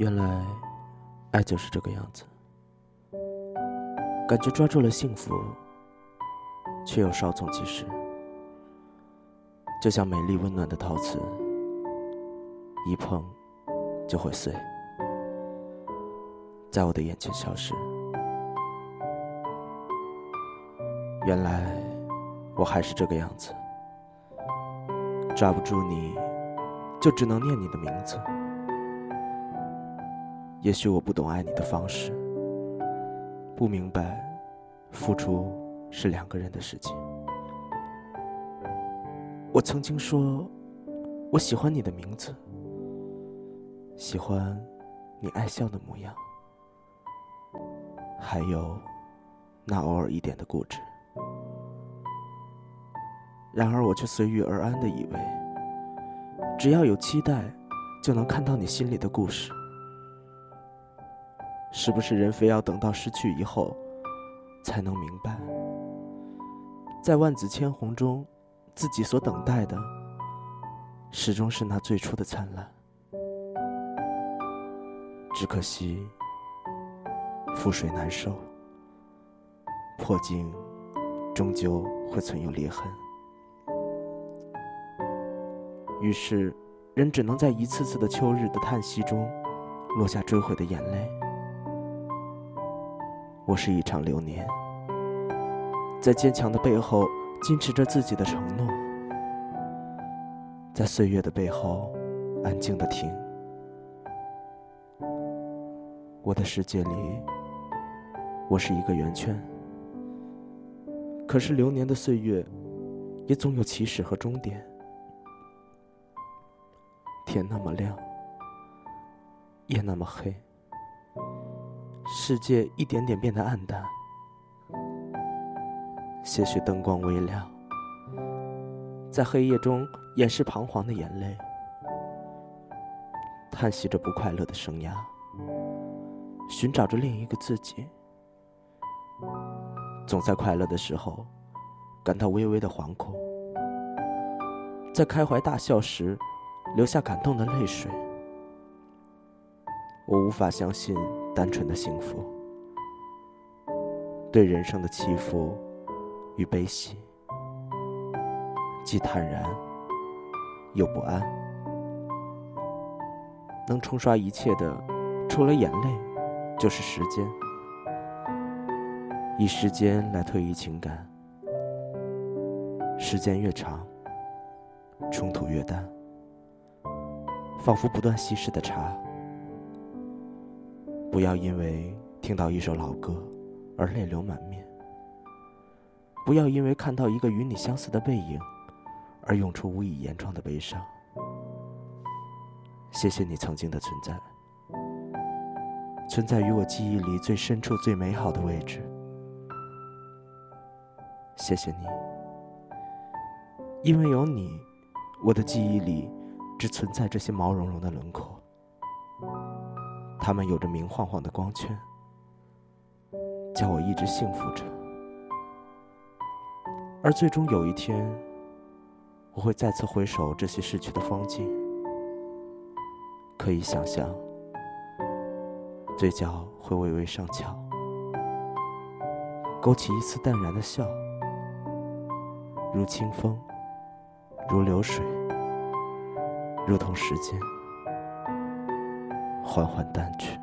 原来，爱就是这个样子，感觉抓住了幸福，却又稍纵即逝，就像美丽温暖的陶瓷，一碰就会碎，在我的眼前消失。原来，我还是这个样子，抓不住你，就只能念你的名字。也许我不懂爱你的方式，不明白付出是两个人的事情。我曾经说，我喜欢你的名字，喜欢你爱笑的模样，还有那偶尔一点的固执。然而，我却随遇而安的以为，只要有期待，就能看到你心里的故事。是不是人非要等到失去以后，才能明白，在万紫千红中，自己所等待的，始终是那最初的灿烂。只可惜，覆水难收，破镜终究会存有裂痕。于是，人只能在一次次的秋日的叹息中，落下追悔的眼泪。我是一场流年，在坚强的背后坚持着自己的承诺，在岁月的背后安静的听。我的世界里，我是一个圆圈，可是流年的岁月也总有起始和终点。天那么亮，夜那么黑。世界一点点变得暗淡，些许灯光微亮，在黑夜中掩饰彷徨的眼泪，叹息着不快乐的生涯，寻找着另一个自己。总在快乐的时候感到微微的惶恐，在开怀大笑时流下感动的泪水。我无法相信单纯的幸福，对人生的起伏与悲喜，既坦然又不安。能冲刷一切的，除了眼泪，就是时间。以时间来推移情感，时间越长，冲突越淡，仿佛不断稀释的茶。不要因为听到一首老歌而泪流满面，不要因为看到一个与你相似的背影而涌出无以言状的悲伤。谢谢你曾经的存在，存在于我记忆里最深处、最美好的位置。谢谢你，因为有你，我的记忆里只存在这些毛茸茸的轮廓。他们有着明晃晃的光圈，叫我一直幸福着。而最终有一天，我会再次回首这些逝去的风景，可以想象，嘴角会微微上翘，勾起一丝淡然的笑，如清风，如流水，如同时间。缓缓淡去。